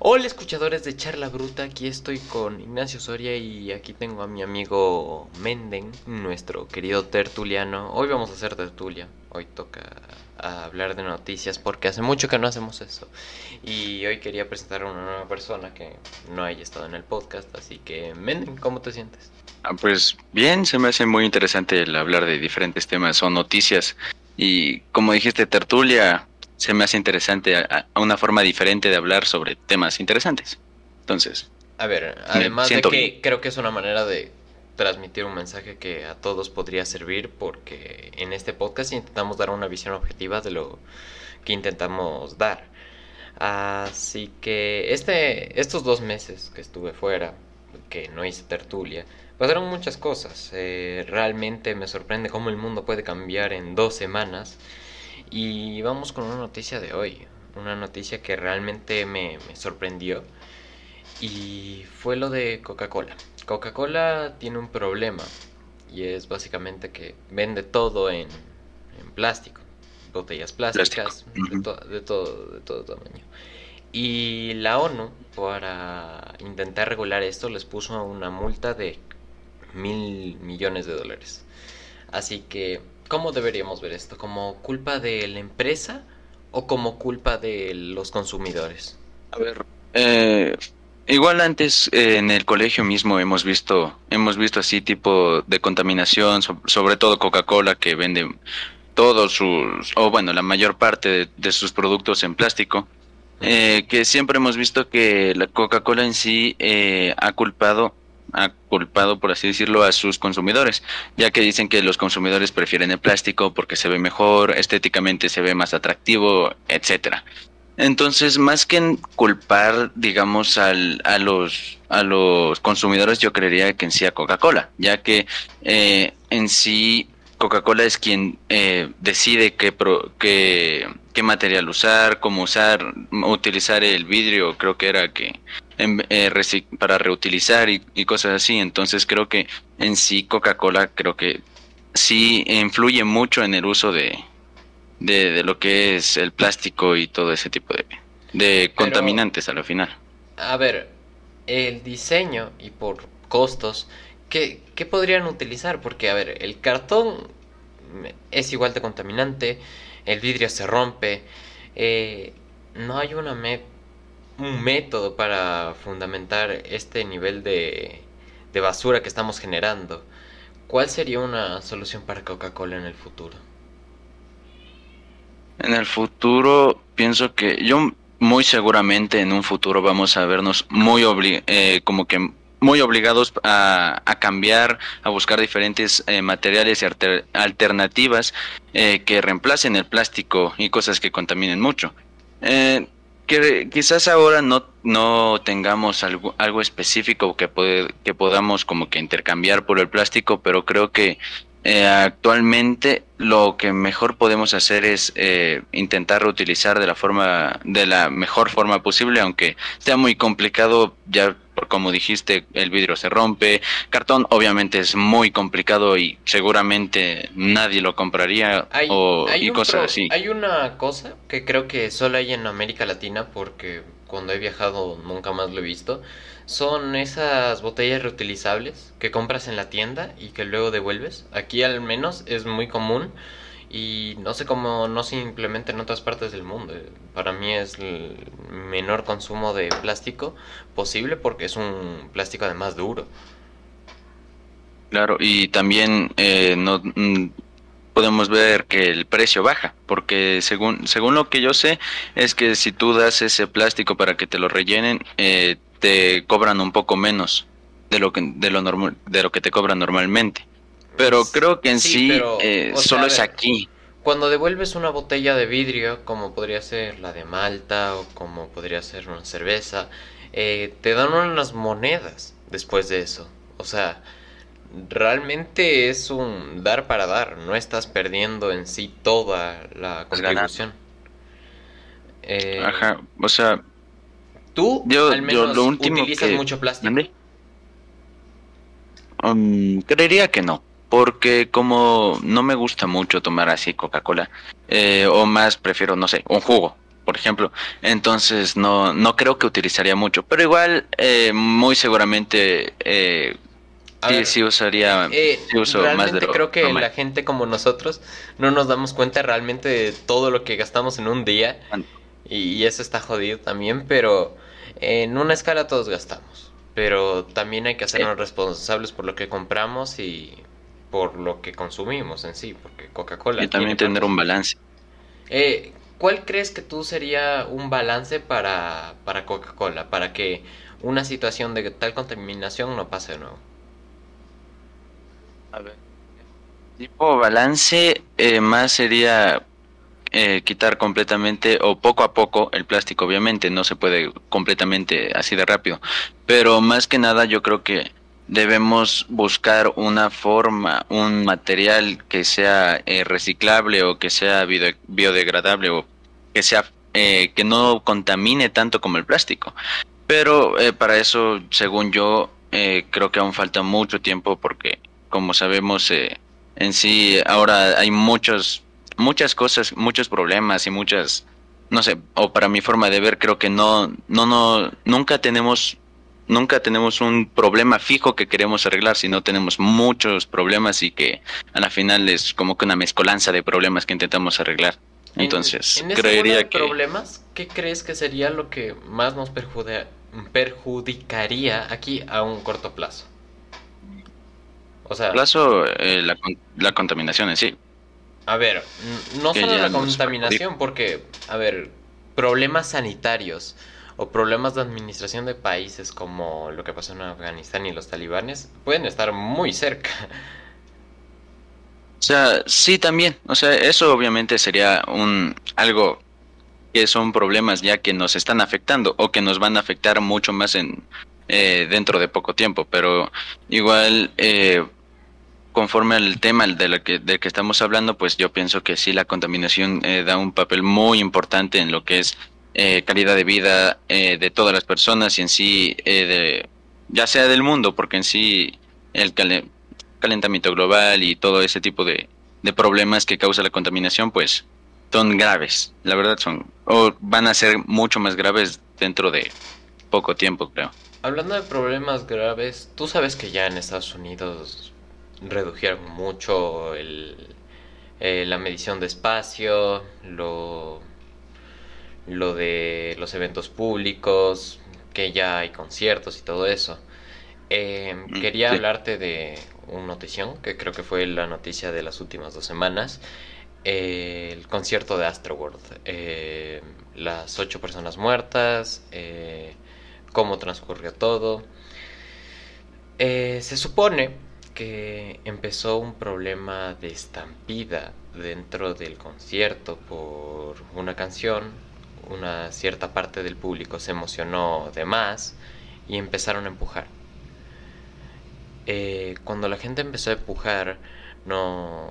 Hola escuchadores de Charla Bruta, aquí estoy con Ignacio Soria y aquí tengo a mi amigo Menden, nuestro querido tertuliano. Hoy vamos a hacer tertulia, hoy toca hablar de noticias porque hace mucho que no hacemos eso. Y hoy quería presentar a una nueva persona que no haya estado en el podcast, así que Menden, ¿cómo te sientes? Ah, pues bien, se me hace muy interesante el hablar de diferentes temas o noticias. Y como dijiste, tertulia, se me hace interesante a, una forma diferente de hablar sobre temas interesantes. Entonces. A ver, además de que creo que es una manera de transmitir un mensaje que a todos podría servir porque en este podcast intentamos dar una visión objetiva de lo que intentamos dar. Así que este, estos dos meses que estuve fuera, que no hice tertulia, pasaron muchas cosas. Eh, realmente me sorprende cómo el mundo puede cambiar en dos semanas y vamos con una noticia de hoy, una noticia que realmente me, sorprendió y fue lo de Coca-Cola. Coca-Cola tiene un problema y es básicamente que vende todo en, plástico, botellas plásticas, de, de, todo, de todo tamaño. Y la ONU, para intentar regular esto, les puso una multa de mil millones de dólares. Así que ¿Cómo deberíamos ver esto? ¿Como culpa de la empresa o como culpa de los consumidores? A ver, eh, igual antes eh, en el colegio mismo hemos visto, hemos visto así tipo de contaminación, sobre todo Coca-Cola que vende todos sus, o bueno, la mayor parte de, sus productos en plástico. Eh, que siempre hemos visto que la Coca-Cola en sí ha culpado ha culpado, por así decirlo, a sus consumidores, ya que dicen que los consumidores prefieren el plástico porque se ve mejor, estéticamente se ve más atractivo, etcétera. Entonces, más que culpar, digamos, al, a, los, a los consumidores, yo creería que en sí a Coca-Cola, ya que eh, en sí Coca-Cola es quien eh, decide qué, qué, qué material usar, cómo usar, utilizar el vidrio, creo que era que eh, para reutilizar y, cosas así. Entonces creo que en sí Coca-Cola creo que sí influye mucho en el uso de, de, lo que es el plástico y todo ese tipo de, de contaminantes a lo final. A ver, el diseño y por costos, ¿qué, ¿qué podrían utilizar? Porque, a ver, el cartón es igual de contaminante, el vidrio se rompe, eh, no hay una meta un método para fundamentar este nivel de, de basura que estamos generando. ¿Cuál sería una solución para Coca-Cola en el futuro? En el futuro pienso que yo muy seguramente en un futuro vamos a vernos muy eh, como que muy obligados a, a, cambiar, a buscar diferentes eh, materiales y alternativas eh, que reemplacen el plástico y cosas que contaminen mucho. Que quizás ahora no, no tengamos algo, algo específico que, puede, que podamos como que intercambiar por el plástico, pero creo que eh, actualmente lo que mejor podemos hacer es eh, intentar reutilizar de la forma de la mejor forma posible aunque sea muy complicado ya por como dijiste el vidrio se rompe cartón obviamente es muy complicado y seguramente nadie lo compraría o y cosas así hay una cosa que creo que solo hay en América Latina porque cuando he viajado nunca más lo he visto son esas botellas reutilizables que compras en la tienda y que luego devuelves. Aquí al menos es muy común y no sé cómo no se implementa en otras partes del mundo. Para mí es el menor consumo de plástico posible porque es un plástico además duro. Claro, y también eh, no mm, podemos ver que el precio baja, porque según según lo que yo sé es que si tú das ese plástico para que te lo rellenen, eh, te cobran un poco menos de lo que de lo normal de lo que te cobran normalmente. Pero creo que en sí, eh, solo es aquí. Cuando devuelves una botella de vidrio, como podría ser la de Malta o como podría ser una cerveza, eh, te dan unas monedas después de eso. O sea, realmente es un dar para dar. No estás perdiendo en sí toda la contribución. Eh, Ajá, o sea, ¿Tú yo, al menos lo último utilizas mucho plástico? Um, creería que no, porque como no me gusta mucho tomar así Coca-Cola, eh, o más prefiero, no sé, un jugo. por ejemplo. Entonces no, no creo que utilizaría mucho, pero igual eh, muy seguramente eh, sí, usaría, eh, uso más de creo que la gente como nosotros no nos damos cuenta realmente de todo lo que gastamos en un día y, eso está jodido también, pero en una escala todos gastamos, pero también hay que hacernos responsables por lo que compramos y por lo que consumimos en sí, porque Coca-Cola... Y también tener un balance. Eh, ¿Cuál crees que tú sería un balance para, para Coca-Cola, para que una situación de tal contaminación no pase de nuevo? A ver, tipo balance eh, más sería eh, quitar completamente o poco a poco el plástico, obviamente, no se puede completamente así de rápido, pero más que nada yo creo que debemos buscar una forma, un material que sea eh, reciclable o que sea biodegradable o que sea eh, que no contamine tanto como el plástico. Pero eh, para eso, según yo, creo que aún falta mucho tiempo porque, como sabemos, en sí ahora hay muchos, muchas cosas, muchos problemas y muchas, no sé, o para mi forma de ver, creo que no, no, no, nunca tenemos nunca tenemos un problema fijo que queremos arreglar, sino tenemos muchos problemas y que a la final es como que una mezcolanza de problemas que intentamos arreglar. Entonces, en, creería que... problemas, ¿qué crees que sería lo que más nos perjudicaría aquí a un corto plazo? O sea... Plazo, eh, la, la contaminación en sí. A ver, no solo la contaminación, porque, a ver, problemas sanitarios o problemas de administración de países como lo que pasó en Afganistán y los talibanes pueden estar muy cerca. O sea, sí también, o sea, eso obviamente sería un algo que son problemas ya que nos están afectando o que nos van a afectar mucho más en eh, dentro de poco tiempo, pero igual eh, conforme al tema de lo que, de que estamos hablando, pues yo pienso que sí la contaminación eh, da un papel muy importante en lo que es eh, calidad de vida eh, de todas las personas y en sí, eh, de, ya sea del mundo, porque en sí el calentamiento global y todo ese tipo de, problemas que causa la contaminación, pues son graves, la verdad son, o van a ser mucho más graves dentro de poco tiempo, creo. Hablando de problemas graves, tú sabes que ya en Estados Unidos redujeron mucho el, la medición de espacio, lo lo de los eventos públicos, que ya hay conciertos y todo eso. Eh, mm, quería hablarte de una notición, que creo que fue la noticia de las últimas dos semanas. Eh, el concierto de Astroworld. Eh, las ocho personas muertas, cómo transcurrió todo. se supone que empezó un problema de estampida dentro del concierto por una canción una cierta parte del público se emocionó de más y empezaron a empujar. Eh, cuando la gente empezó a empujar, no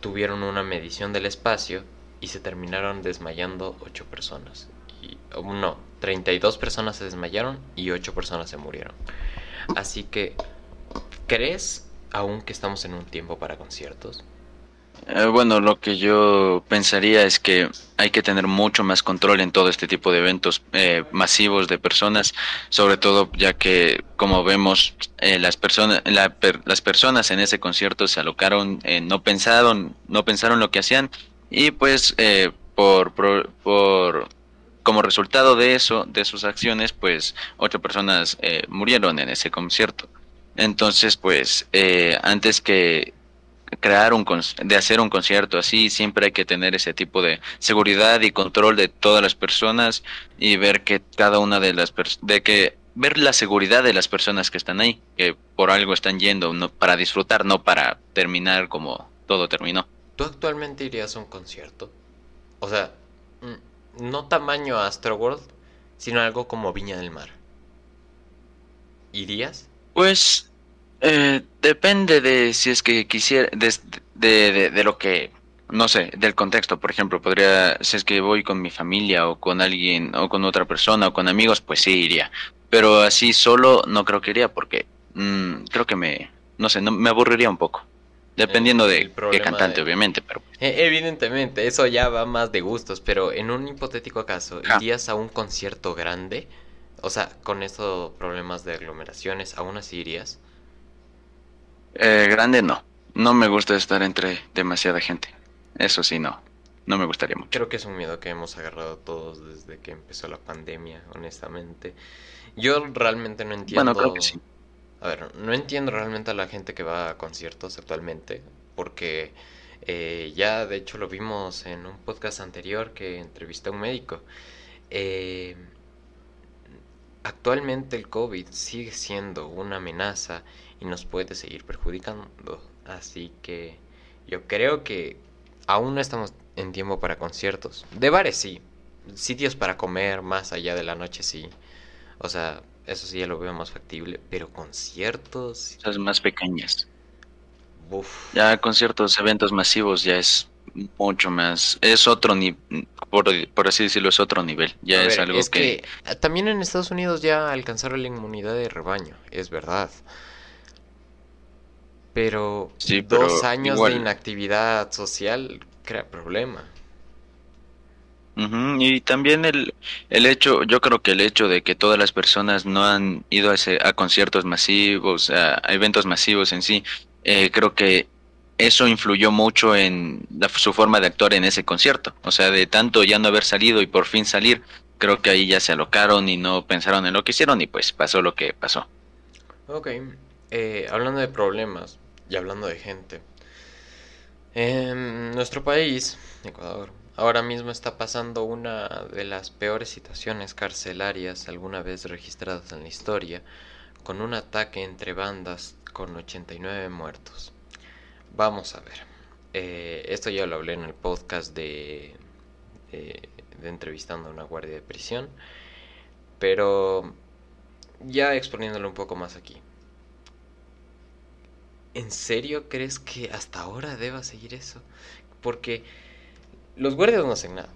tuvieron una medición del espacio y se terminaron desmayando 8 personas. Y, no, 32 personas se desmayaron y 8 personas se murieron. Así que, ¿crees aún que estamos en un tiempo para conciertos? Eh, bueno, lo que yo pensaría es que hay que tener mucho más control en todo este tipo de eventos eh, masivos de personas, sobre todo ya que, como vemos, eh, las personas, las personas en ese concierto se alocaron, no pensaron, no pensaron lo que hacían y, pues, por, por, por, como resultado de eso, de sus acciones, pues, ocho personas murieron en ese concierto. Entonces, pues, antes que crear un de hacer un concierto así siempre hay que tener ese tipo de seguridad y control de todas las personas y ver que cada una de las de que ver la seguridad de las personas que están ahí que por algo están yendo no para disfrutar no para terminar como todo terminó. Tú actualmente irías a un concierto o sea mm, no tamaño Astroworld sino algo como Viña del Mar. Irías pues eh, depende de si es que quisiera, de, de, lo que, no sé, del contexto. Por ejemplo, podría, si es que voy con mi familia o con alguien, o con otra persona o con amigos, pues sí iría. Pero así solo no creo que iría porque mm, creo que me, no sé, no, me aburriría un poco. Dependiendo de qué cantante, obviamente, pero... E, evidentemente, eso ya va más de gustos, pero en un hipotético caso, ¿irías a un concierto grande? O sea, con estos problemas de aglomeraciones, ¿aún así irías? Eh, grande no. No me gusta estar entre demasiada gente. Eso sí, no. No me gustaría mucho. Creo que es un miedo que hemos agarrado todos desde que empezó la pandemia, honestamente. Yo realmente no entiendo... Bueno, creo que sí. A ver, no entiendo realmente a la gente que va a conciertos actualmente, porque eh, ya de hecho lo vimos en un podcast anterior que entrevisté a un médico. Eh, actualmente el COVID sigue siendo una amenaza y nos puede seguir perjudicando. Así que yo creo que aún no estamos en tiempo para conciertos. De bares sí. Sitios para comer más allá de la noche sí. O sea, eso sí ya lo veo más factible, pero conciertos... Esas más pequeñas. Ya conciertos, eventos masivos ya es mucho más, es otro nivel, por, así decirlo, es otro nivel, ya es algo que... Eh, También en Estados Unidos ya alcanzaron la inmunidad de rebaño, es verdad. Pero dos años de inactividad social crea problema. Y también el, el hecho, yo creo que el hecho de que todas las personas no han ido a, ese, a conciertos masivos, a, eventos masivos en sí, eh, creo que eso influyó mucho en su forma de actuar en ese concierto. O sea, de tanto ya no haber salido y por fin salir, creo que ahí ya se alocaron y no pensaron en lo que hicieron y pues pasó lo que pasó. Ok, eh, hablando de problemas y hablando de gente, en nuestro país, Ecuador, Ahora mismo está pasando una de las peores situaciones carcelarias alguna vez registradas en la historia, con un ataque entre bandas con 89 muertos. Vamos a ver. Eh, esto ya lo hablé en el podcast de, de, de entrevistando a una guardia de prisión, pero ya exponiéndolo un poco más aquí. ¿En serio crees que hasta ahora deba seguir eso? Porque los guardias no hacen nada.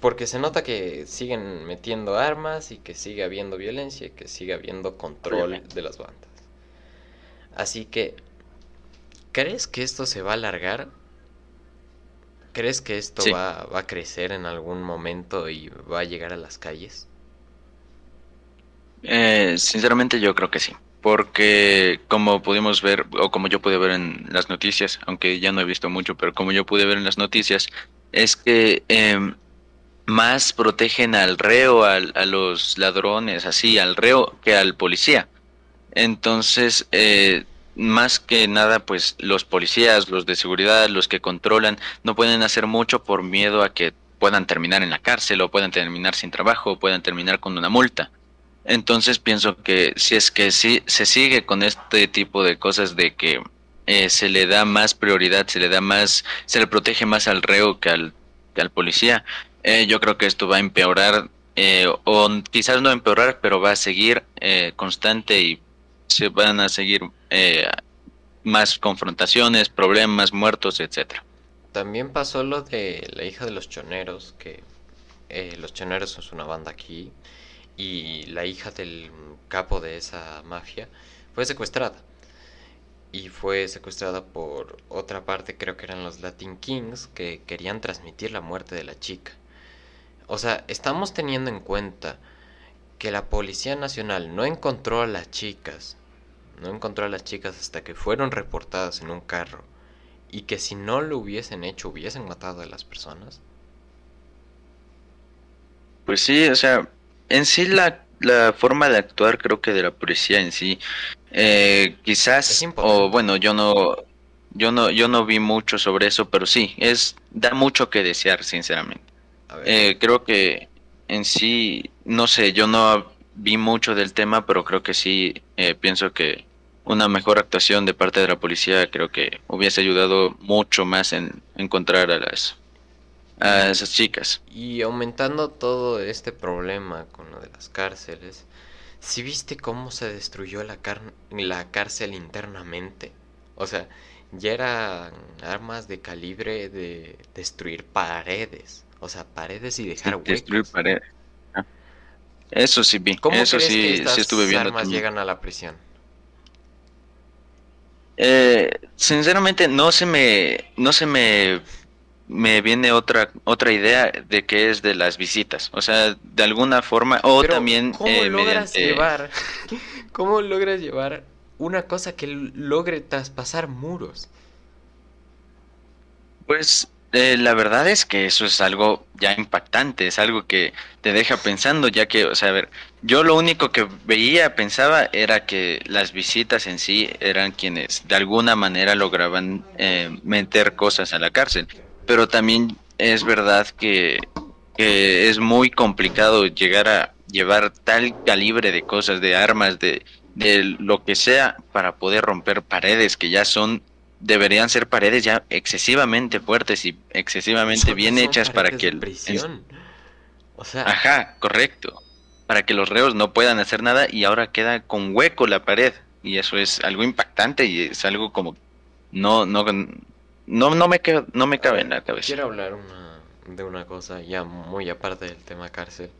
Porque se nota que siguen metiendo armas y que sigue habiendo violencia y que sigue habiendo control de las bandas. Así que, ¿crees que esto se va a alargar? ¿Crees que esto va, va, a crecer en algún momento y va a llegar a las calles? Eh, sinceramente yo creo que sí porque como pudimos ver, o como yo pude ver en las noticias, aunque ya no he visto mucho, pero como yo pude ver en las noticias, es que eh, más protegen al reo, a los ladrones, así, al reo, que al policía. Entonces, eh, más que nada, pues los policías, los de seguridad, los que controlan, no pueden hacer mucho por miedo a que puedan terminar en la cárcel o puedan terminar sin trabajo o puedan terminar con una multa. Entonces pienso que si es que sí se sigue con este tipo de cosas de que eh, se le da más prioridad, se le da más, se le protege más al reo que al, al policía, eh, yo creo que esto va a empeorar eh, o quizás no empeorar, pero va a seguir constante y se van a seguir más confrontaciones, problemas, muertos, etcétera. También pasó lo de la hija de los choneros, que los choneros es una banda aquí y la hija del capo de esa mafia fue secuestrada. Y fue secuestrada por otra parte, creo que eran los Latin Kings, que querían transmitir la muerte de la chica. O sea, estamos teniendo en cuenta que la Policía Nacional no encontró a las chicas, no encontró a las chicas hasta que fueron reportadas en un carro, y que si no lo hubiesen hecho hubiesen matado a las personas. Pues sí, o sea, en sí la, la forma de actuar creo que de la policía en sí eh, quizás o bueno yo no yo no yo no vi mucho sobre eso pero sí es da mucho que desear sinceramente. Eh, creo que en sí no sé yo no vi mucho del tema pero creo que sí eh, pienso que una mejor actuación de parte de la policía creo que hubiese ayudado mucho más en encontrar a las a esas chicas. Y aumentando todo este problema con lo de las cárceles, si viste cómo se destruyó la, la cárcel internamente? O sea, ya eran armas de calibre de destruir paredes. O sea, paredes y dejar huecos. Destruir paredes. Ah. Eso sí vi. ¿Cómo Eso sí, sí estuve viendo. armas llegan a la prisión? Eh, sinceramente no se me no se me me viene otra otra idea de que es de las visitas. O sea de alguna forma o también cómo eh, logras llevar cómo logras llevar una cosa que logre traspasar muros pues eh, la verdad es que eso es algo ya impactante, es algo que te deja pensando, ya que, o sea, a ver, yo lo único que veía, pensaba, era que las visitas en sí eran quienes de alguna manera lograban eh, meter cosas a la cárcel, pero también es verdad que, que es muy complicado llegar a llevar tal calibre de cosas, de armas, de, de lo que sea, para poder romper paredes que ya son deberían ser paredes ya excesivamente fuertes y excesivamente bien hechas para que el prisión. O sea, ajá, correcto, para que los reos no puedan hacer nada y ahora queda con hueco la pared y eso es algo impactante y es algo como no no no no me no me cabe en la cabeza. Quiero hablar una, de una cosa ya muy aparte del tema cárcel.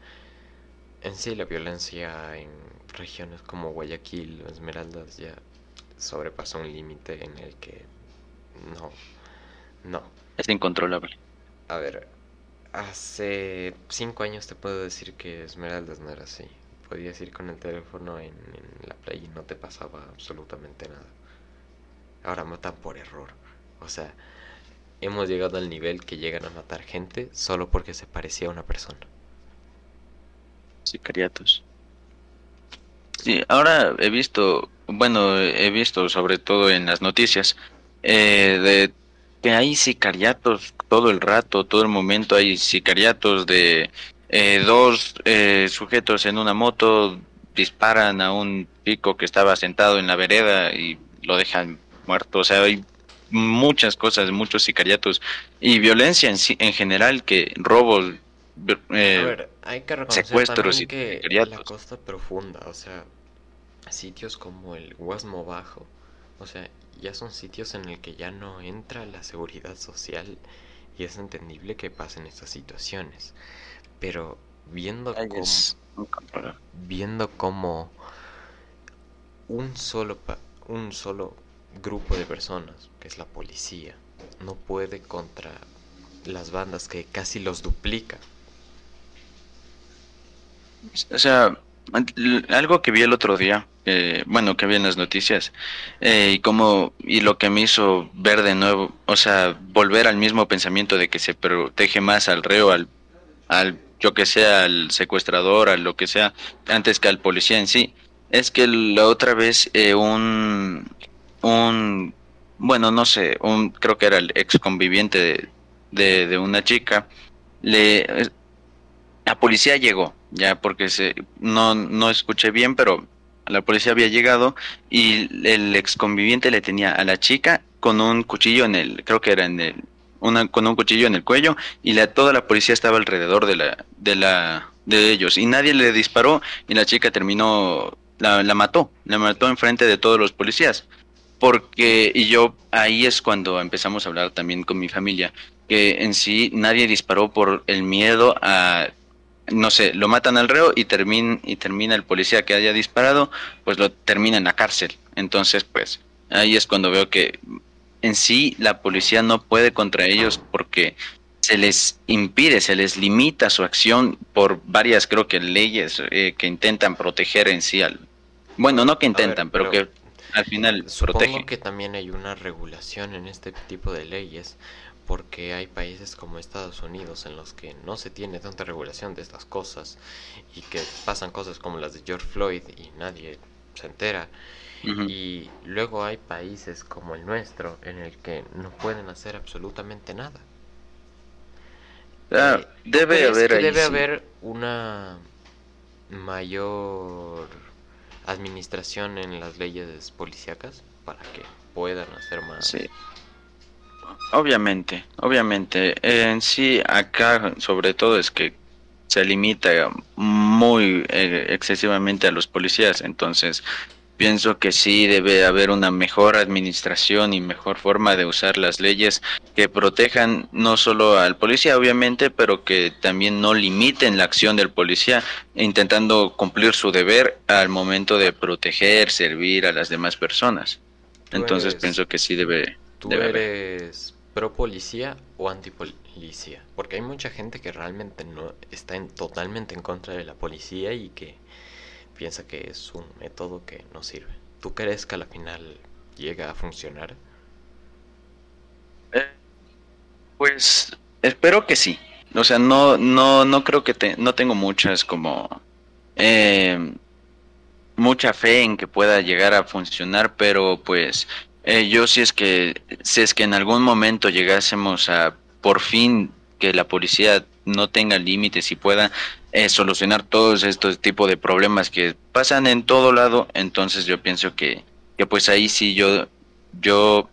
En sí la violencia en regiones como Guayaquil o Esmeraldas ya sobrepasó un límite en el que no, no. Es incontrolable. A ver, hace cinco años te puedo decir que Esmeraldas no era así. Podías ir con el teléfono en, la playa y no te pasaba absolutamente nada. Ahora matan por error. O sea, hemos llegado al nivel que llegan a matar gente solo porque se parecía a una persona. Sicariatos. Sí, ahora he visto, bueno, he visto sobre todo en las noticias eh, de que hay sicariatos todo el rato, todo el momento hay sicariatos de eh, dos eh, sujetos en una moto disparan a un pico que estaba sentado en la vereda y lo dejan muerto. O sea, hay muchas cosas, muchos sicariatos y violencia en, en general que robos, eh, hay que secuestros y que la costa profunda, o sea, sitios como el Guasmo Bajo, o sea, ya son sitios en el que ya no entra la seguridad social y es entendible que pasen estas situaciones. Pero viendo cómo, viendo cómo un solo un solo grupo de personas, que es la policía, no puede contra las bandas que casi los duplica. O sea, algo que vi el otro día eh, bueno, que vi en las noticias, eh, y como, y lo que me hizo ver de nuevo, o sea, volver al mismo pensamiento de que se protege más al reo, al, al yo que sea, al secuestrador, a lo que sea, antes que al policía en sí, es que la otra vez eh, un, un, bueno, no sé, un, creo que era el ex conviviente de, de, una chica, le, la policía llegó, ya porque se, no, no escuché bien, pero la policía había llegado y el ex conviviente le tenía a la chica con un cuchillo en el, creo que era en el, una, con un cuchillo en el cuello y la, toda la policía estaba alrededor de la, de la, de ellos y nadie le disparó y la chica terminó, la, la mató, la mató enfrente de todos los policías. Porque, y yo ahí es cuando empezamos a hablar también con mi familia, que en sí nadie disparó por el miedo a no sé, lo matan al reo y termina, y termina el policía que haya disparado, pues lo termina en la cárcel. Entonces, pues ahí es cuando veo que en sí la policía no puede contra ellos porque se les impide, se les limita su acción por varias, creo que leyes eh, que intentan proteger en sí al... Bueno, no que intentan, pero, que al final supongo que también hay una regulación en este tipo de leyes porque hay países como Estados Unidos en los que no se tiene tanta regulación de estas cosas y que pasan cosas como las de George Floyd y nadie se entera. Y luego hay países como el nuestro en el que no pueden hacer absolutamente nada. Ah, eh, debe haber debe haber una mayor administración en las leyes policíacas para que puedan hacer más sí. Obviamente, obviamente. En sí, acá sobre todo es que se limita muy eh, excesivamente a los policías, entonces pienso que sí debe haber una mejor administración y mejor forma de usar las leyes que protejan no solo al policía, obviamente, pero que también no limiten la acción del policía, intentando cumplir su deber al momento de proteger, servir a las demás personas. Entonces pienso que sí debe. ¿Tú eres pro policía o antipolicía? Porque hay mucha gente que realmente no está en, totalmente en contra de la policía y que piensa que es un método que no sirve. ¿Tú crees que a la final llega a funcionar? Eh, pues espero que sí. O sea, no, no, no creo que te, no tengo muchas como eh, mucha fe en que pueda llegar a funcionar, pero pues eh, yo si es que si es que en algún momento llegásemos a por fin que la policía no tenga límites y pueda eh, solucionar todos estos tipos de problemas que pasan en todo lado, entonces yo pienso que, que pues ahí sí yo yo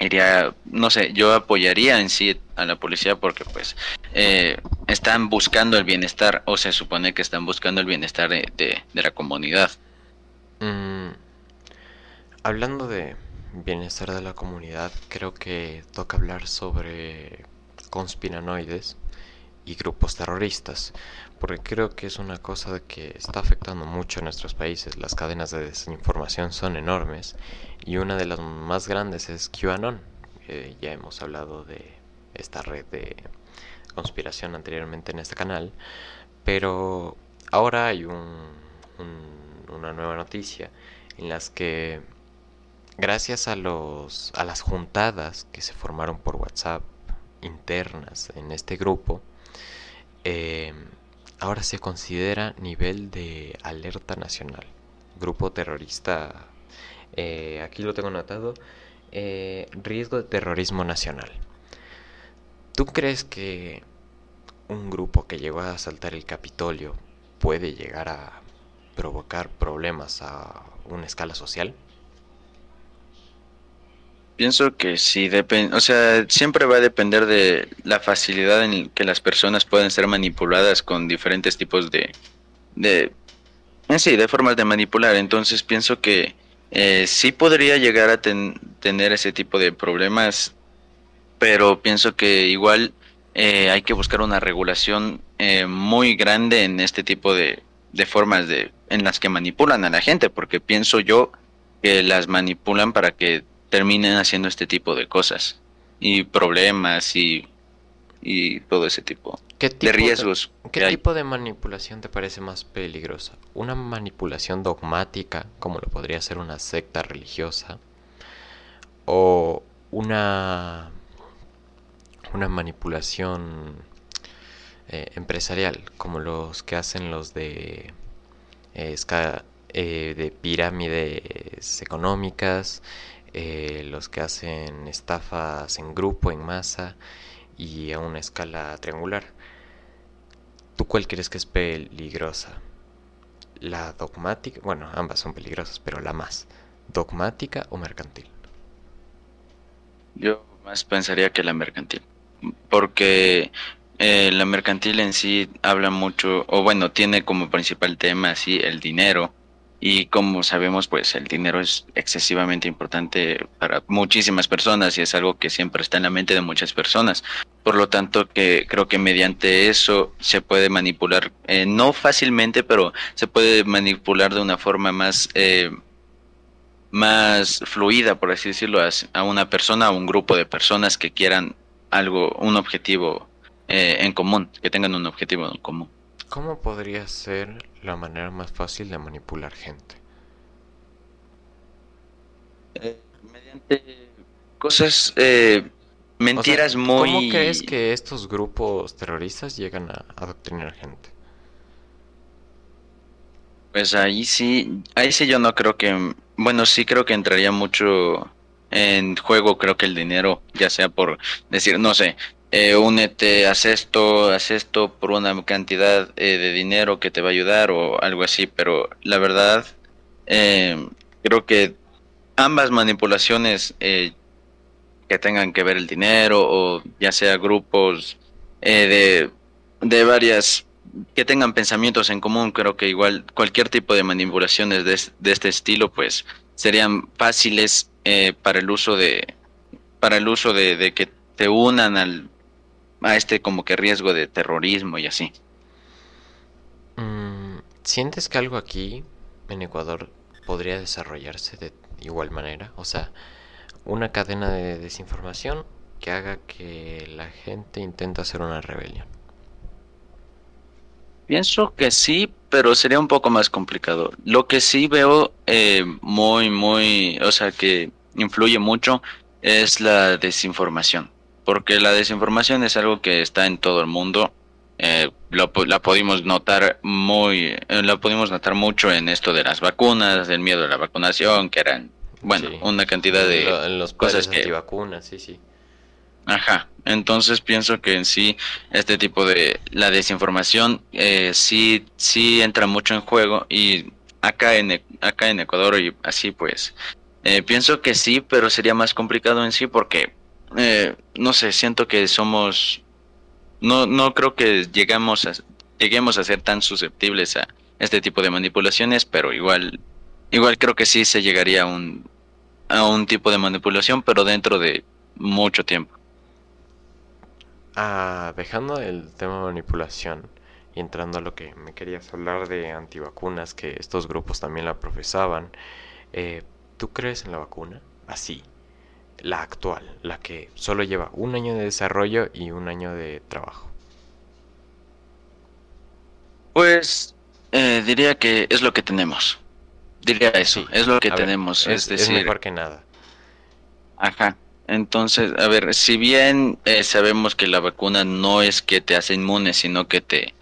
iría, no sé, yo apoyaría en sí a la policía porque pues eh, están buscando el bienestar o se supone que están buscando el bienestar de, de, la comunidad. Mm, hablando de bienestar de la comunidad, creo que toca hablar sobre conspiranoides y grupos terroristas, porque creo que es una cosa que está afectando mucho a nuestros países. Las cadenas de desinformación son enormes y una de las más grandes es QAnon. ya hemos hablado de esta red de conspiración anteriormente en este canal, pero ahora hay una nueva noticia en las que gracias a los a las juntadas que se formaron por WhatsApp internas en este grupo eh, ahora se considera nivel de alerta nacional grupo terrorista eh, aquí lo tengo anotado eh, riesgo de terrorismo nacional ¿Tú crees que un grupo que llegó a asaltar el Capitolio puede llegar a provocar problemas a una escala social? Pienso que sí, depende, o sea, siempre va a depender de la facilidad en que las personas pueden ser manipuladas con diferentes tipos de, de, en sí, de formas de manipular. Entonces pienso que eh, sí podría llegar a tener ese tipo de problemas pero pienso que igual eh, hay que buscar una regulación eh, muy grande en este tipo de, formas de en las que manipulan a la gente, porque pienso yo que las manipulan para que terminen haciendo este tipo de cosas y problemas y, y todo ese tipo, de riesgos. ¿Qué tipo de manipulación te parece más peligrosa? ¿Una manipulación dogmática, como lo podría ser una secta religiosa? ¿O una una manipulación eh, empresarial, como los que hacen los de, eh, eh, de pirámides económicas, los que hacen estafas en grupo, en masa y a una escala triangular. ¿Tú cuál crees que es peligrosa? La dogmática, bueno, ambas son peligrosas, pero la más, dogmática o mercantil. Yo más pensaría que la mercantil porque eh, la mercantil en sí habla mucho, o bueno, tiene como principal tema así el dinero. Y como sabemos, pues el dinero es excesivamente importante para muchísimas personas y es algo que siempre está en la mente de muchas personas. Por lo tanto, que creo que mediante eso se puede manipular, eh, no fácilmente, pero se puede manipular de una forma más, eh, más fluida, por así decirlo, a una persona, a un grupo de personas que quieran algo, un objetivo eh, en común, que tengan un objetivo en común. ¿Cómo podría ser la manera más fácil de manipular gente? Eh, mediante cosas, eh, mentiras muy... ¿Cómo crees que estos grupos terroristas llegan a adoctrinar gente? Pues ahí sí, ahí sí yo no creo que, bueno, sí creo que entraría mucho en juego creo que el dinero, ya sea por decir, no sé, eh, únete, haz esto, haz esto por una cantidad eh, de dinero que te va a ayudar o algo así, pero la verdad eh, creo que ambas manipulaciones eh, que tengan que ver el dinero o ya sea grupos de, de varias que tengan pensamientos en común, creo que igual cualquier tipo de manipulaciones de, este estilo pues serían fáciles para el uso de para el uso de, que te unan al a este como que riesgo de terrorismo y así. Mm, ¿Sientes que algo aquí en Ecuador podría desarrollarse de igual manera. O sea, una cadena de desinformación que haga que la gente intente hacer una rebelión. Pienso que sí, pero sería un poco más complicado. Lo que sí veo eh, muy, muy, o sea, que influye mucho es la desinformación, porque la desinformación es algo que está en todo el mundo. Eh, lo, la pudimos notar muy, eh, la pudimos notar mucho en esto de las vacunas, del miedo a la vacunación, que eran, bueno, una cantidad de los cosas que vacunas, sí, sí. Ajá, entonces pienso que en sí este tipo de la desinformación eh, sí sí entra mucho en juego y acá en e, acá en Ecuador y así pues eh, pienso que sí, pero sería más complicado en sí porque eh, no sé siento que somos no no creo que llegamos a lleguemos a ser tan susceptibles a este tipo de manipulaciones, pero igual igual creo que sí se llegaría a un a un tipo de manipulación, pero dentro de mucho tiempo. Ah, dejando el tema de manipulación y entrando a lo que me querías hablar de antivacunas, que estos grupos también la profesaban, eh, ¿tú crees en la vacuna? Así, la actual, la que solo lleva un año de desarrollo y un año de trabajo. Pues eh, diría que es lo que tenemos. Diría eso, es lo que tenemos. es, es, decir, es mejor que nada. Ajá. Entonces, a ver, si bien eh, sabemos que la vacuna no es que te hace inmune, sino que te,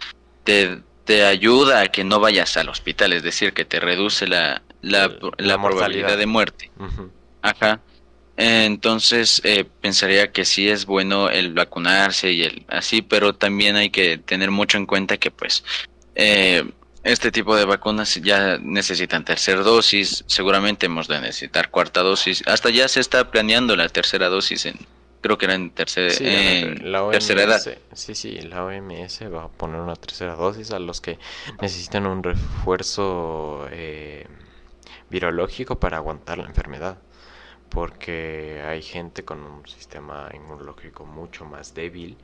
te, ayuda a que no vayas al hospital, es decir, que te reduce la, la, probabilidad de muerte. Ajá. Entonces, eh, pensaría que sí es bueno el vacunarse y el así, pero también hay que tener mucho en cuenta que, pues, eh, este tipo de vacunas ya necesitan tercera dosis, seguramente hemos de necesitar cuarta dosis, hasta ya se está planeando la tercera dosis en creo que era en, tercera edad. Sí, sí, la OMS va a poner una tercera dosis a los que necesitan un refuerzo eh, virológico para aguantar la enfermedad. Porque hay gente con un sistema inmunológico mucho más débil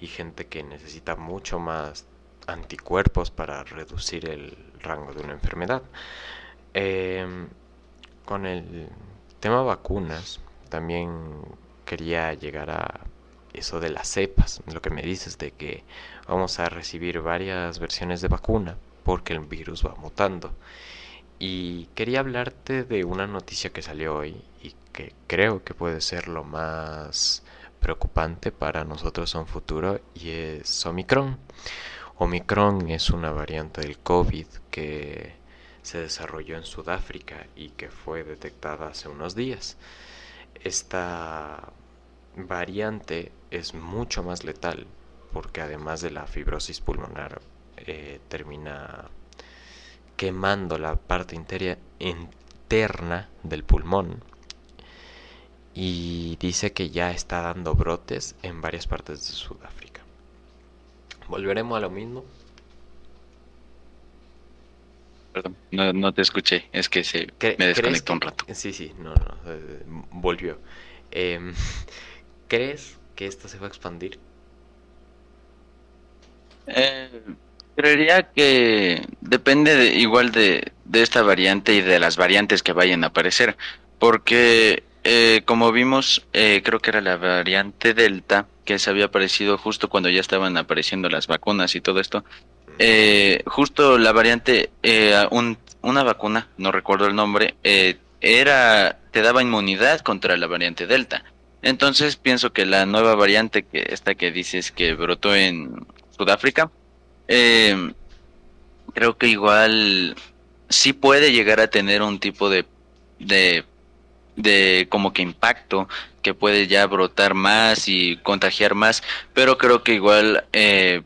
y gente que necesita mucho más anticuerpos para reducir el rango de una enfermedad. Em, con el tema vacunas, también quería llegar a eso de las cepas, lo que me dices de que vamos a recibir varias versiones de vacuna porque el virus va mutando. Y quería hablarte de una noticia que salió hoy que creo que puede ser lo más preocupante para nosotros en futuro y es Omicron. Omicron es una variante del COVID que se desarrolló en Sudáfrica y que fue detectada hace unos días. Esta variante es mucho más letal porque además de la fibrosis pulmonar eh, termina quemando la parte interna del pulmón y dice que ya está dando brotes en varias partes de Sudáfrica. ¿Volveremos a lo mismo? Perdón, no, te escuché, es que se me desconectó un rato. Sí, sí, no, no, eh, volvió. Em, ¿Crees que esto se va a expandir? Eh, creería que depende de, igual de, de esta variante y de las variantes que vayan a aparecer, porque eh, como vimos, eh, creo que era la variante Delta, que se había aparecido justo cuando ya estaban apareciendo las vacunas y todo esto. Eh, justo la variante, una vacuna, no recuerdo el nombre, era te daba inmunidad contra la variante Delta. Entonces pienso que la nueva variante, que esta que dices que brotó en Sudáfrica, creo que igual sí puede llegar a tener un tipo de de como que impacto que puede ya brotar más y contagiar más, pero creo que igual eh,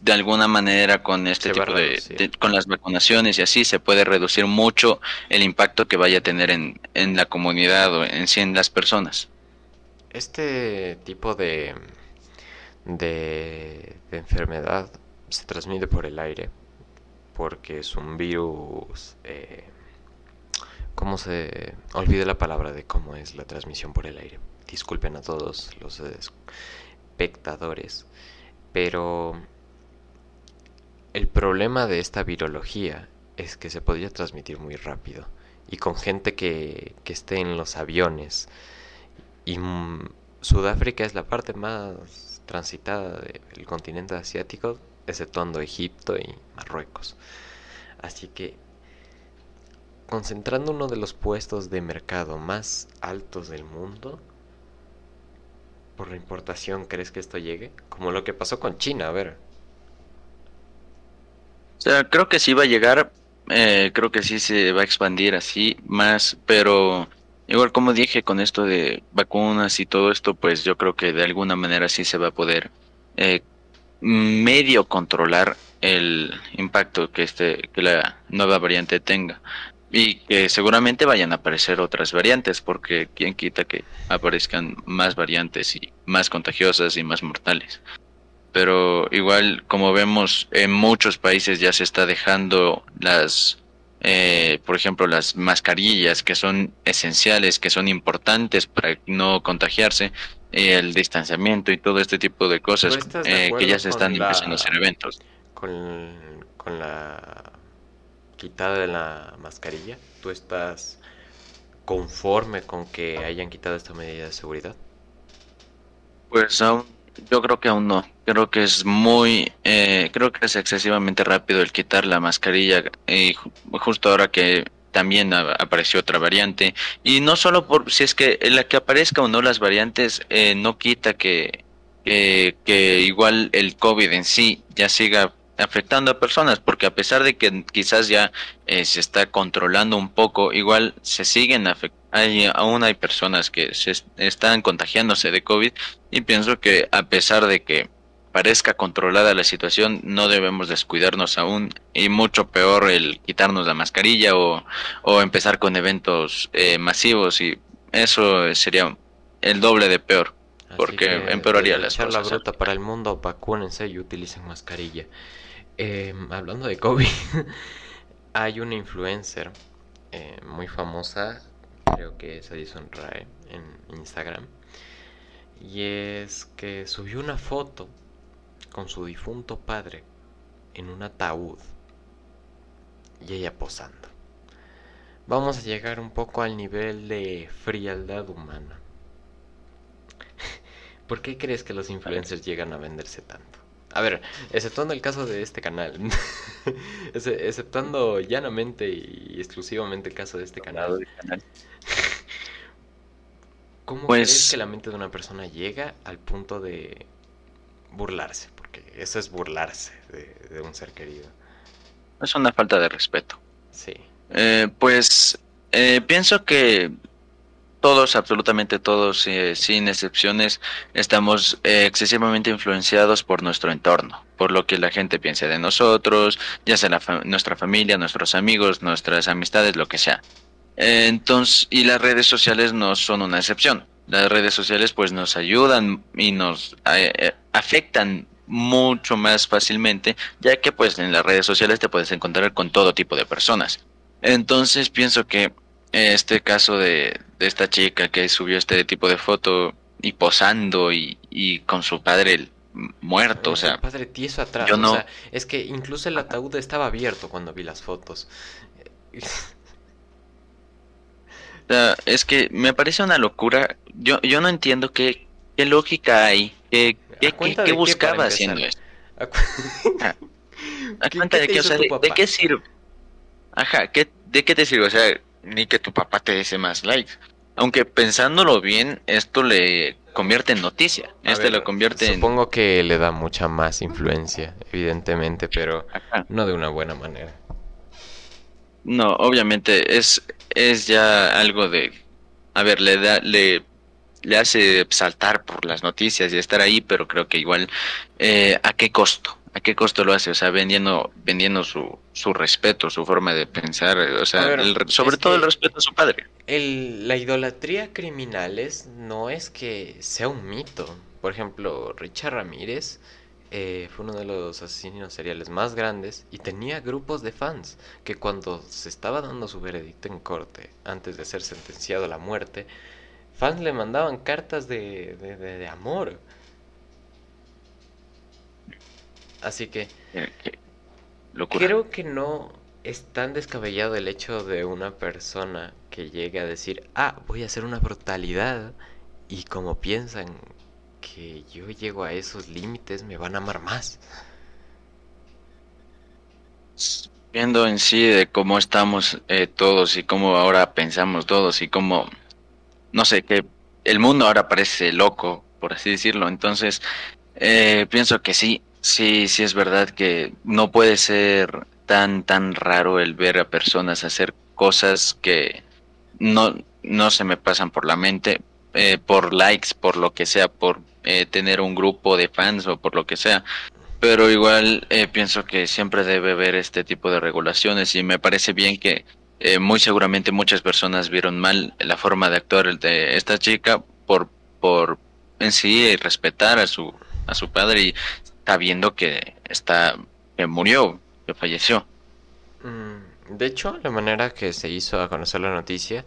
de alguna manera con este tipo de, con las vacunaciones y así se puede reducir mucho el impacto que vaya a tener en, en la comunidad o en sí en las personas. Este tipo de, de, de enfermedad se transmite por el aire porque es un virus eh, ¿Cómo se olvide la palabra de cómo es la transmisión por el aire? Disculpen a todos los espectadores, pero el problema de esta virología es que se podría transmitir muy rápido y con gente que, que esté en los aviones. Y mm, Sudáfrica es la parte más transitada del continente asiático, exceptuando Egipto y Marruecos. Así que, concentrando uno de los puestos de mercado más altos del mundo, por la importación, ¿crees que esto llegue? Como lo que pasó con China, a ver. O sea, creo que sí va a llegar, eh, creo que sí se va a expandir así más, pero igual como dije con esto de vacunas y todo esto, pues yo creo que de alguna manera sí se va a poder eh, medio controlar el impacto que este que la nueva variante tenga y que seguramente vayan a aparecer otras variantes porque quién quita que aparezcan más variantes y más contagiosas y más mortales pero igual como vemos en muchos países ya se está dejando las eh, por ejemplo las mascarillas que son esenciales que son importantes para no contagiarse el distanciamiento y todo este tipo de cosas eh, que ya se están empezando a hacer eventos. con, con la quitada la mascarilla tú estás conforme con que hayan quitado esta medida de seguridad pues aún yo creo que aún no. Creo que es muy, eh, creo que es excesivamente rápido el quitar la mascarilla y justo ahora que también apareció otra variante. Y no solo por si es que la que aparezca o no las variantes eh, no quita que, que igual el COVID en sí ya siga afectando a personas, porque a pesar de que quizás ya eh, se está controlando un poco, igual se siguen afectando. Hay, aún hay personas que se están contagiándose de COVID y pienso que a pesar de que parezca controlada la situación, no debemos descuidarnos aún y mucho peor el quitarnos la mascarilla o, o empezar con eventos eh, masivos y eso sería el doble de peor porque empeoraría las cosas. la bruta para el mundo, vacúnense y utilicen mascarilla. Em, hablando de COVID, hay una influencer eh, muy famosa, creo que es Addison Rae, en Instagram. Y es que subió una foto con su difunto padre en un ataúd y ella posando. Vamos a llegar un poco al nivel de frialdad humana. ¿Por qué crees que los influencers llegan a venderse tanto? A ver, exceptuando el caso de este canal, exceptuando llanamente y exclusivamente el caso de este canal, ¿cómo pues... crees que la mente de una persona llega al punto de burlarse? Porque eso es burlarse de, un ser querido. Es una falta de respeto. Sí. Eh, pues eh, pienso que todos, absolutamente todos, eh, sin excepciones, estamos eh, excesivamente influenciados por nuestro entorno, por lo que la gente piensa de nosotros, ya sea nuestra familia, nuestros amigos, nuestras amistades, lo que sea. entonces, y las redes sociales no son una excepción. Las redes sociales pues nos ayudan y nos eh, afectan mucho más fácilmente, ya que pues en las redes sociales te puedes encontrar con todo tipo de personas. Entonces pienso que este caso de, esta chica que subió este tipo de foto y posando y, con su padre muerto, o sea, padre tieso atrás, yo no... es que incluso el ataúd estaba abierto cuando vi las fotos. es que me parece una locura. Yo, yo no entiendo qué, qué lógica hay. ¿Qué, qué, buscaba haciendo esto? ¿A, cuenta de qué? O sea, de, qué sirve? Ajá, ¿qué, ¿de qué te sirve? O sea, ni que tu papá te dese más likes. Aunque pensándolo bien, esto le convierte en noticia. este lo convierte supongo que le da mucha más influencia, evidentemente, pero no de una buena manera. No, obviamente es es ya algo de a ver, le da le le hace saltar por las noticias y estar ahí, pero creo que igual eh, a qué costo. ¿A qué costo lo hace? O sea, vendiendo, vendiendo su, su respeto, su forma de pensar, o sea, sobre todo el respeto a su padre. El, la idolatría criminales no es que sea un mito. Por ejemplo, Richard Ramírez eh, fue uno de los asesinos seriales más grandes y tenía grupos de fans que cuando se estaba dando su veredicto en corte, antes de ser sentenciado a la muerte, fans le mandaban cartas de, de, de amor Así que creo que no es tan descabellado el hecho de una persona que llegue a decir, ah, voy a hacer una brutalidad y como piensan que yo llego a esos límites, me van a amar más. Viendo en sí de cómo estamos eh, todos y cómo ahora pensamos todos y cómo, no sé, que el mundo ahora parece loco, por así decirlo. Entonces, eh, pienso que sí, sí, sí es verdad que no puede ser tan, tan raro el ver a personas hacer cosas que no, no se me pasan por la mente, eh, por likes, por lo que sea, por eh, tener un grupo de fans o por lo que sea. Pero igual eh, pienso que siempre debe haber este tipo de regulaciones y me parece bien que muy seguramente muchas personas vieron mal la forma de actuar de esta chica por, por en sí respetar a su, a su padre y sabiendo que está, murió, que falleció. Mm, de hecho, la manera que se hizo a conocer la noticia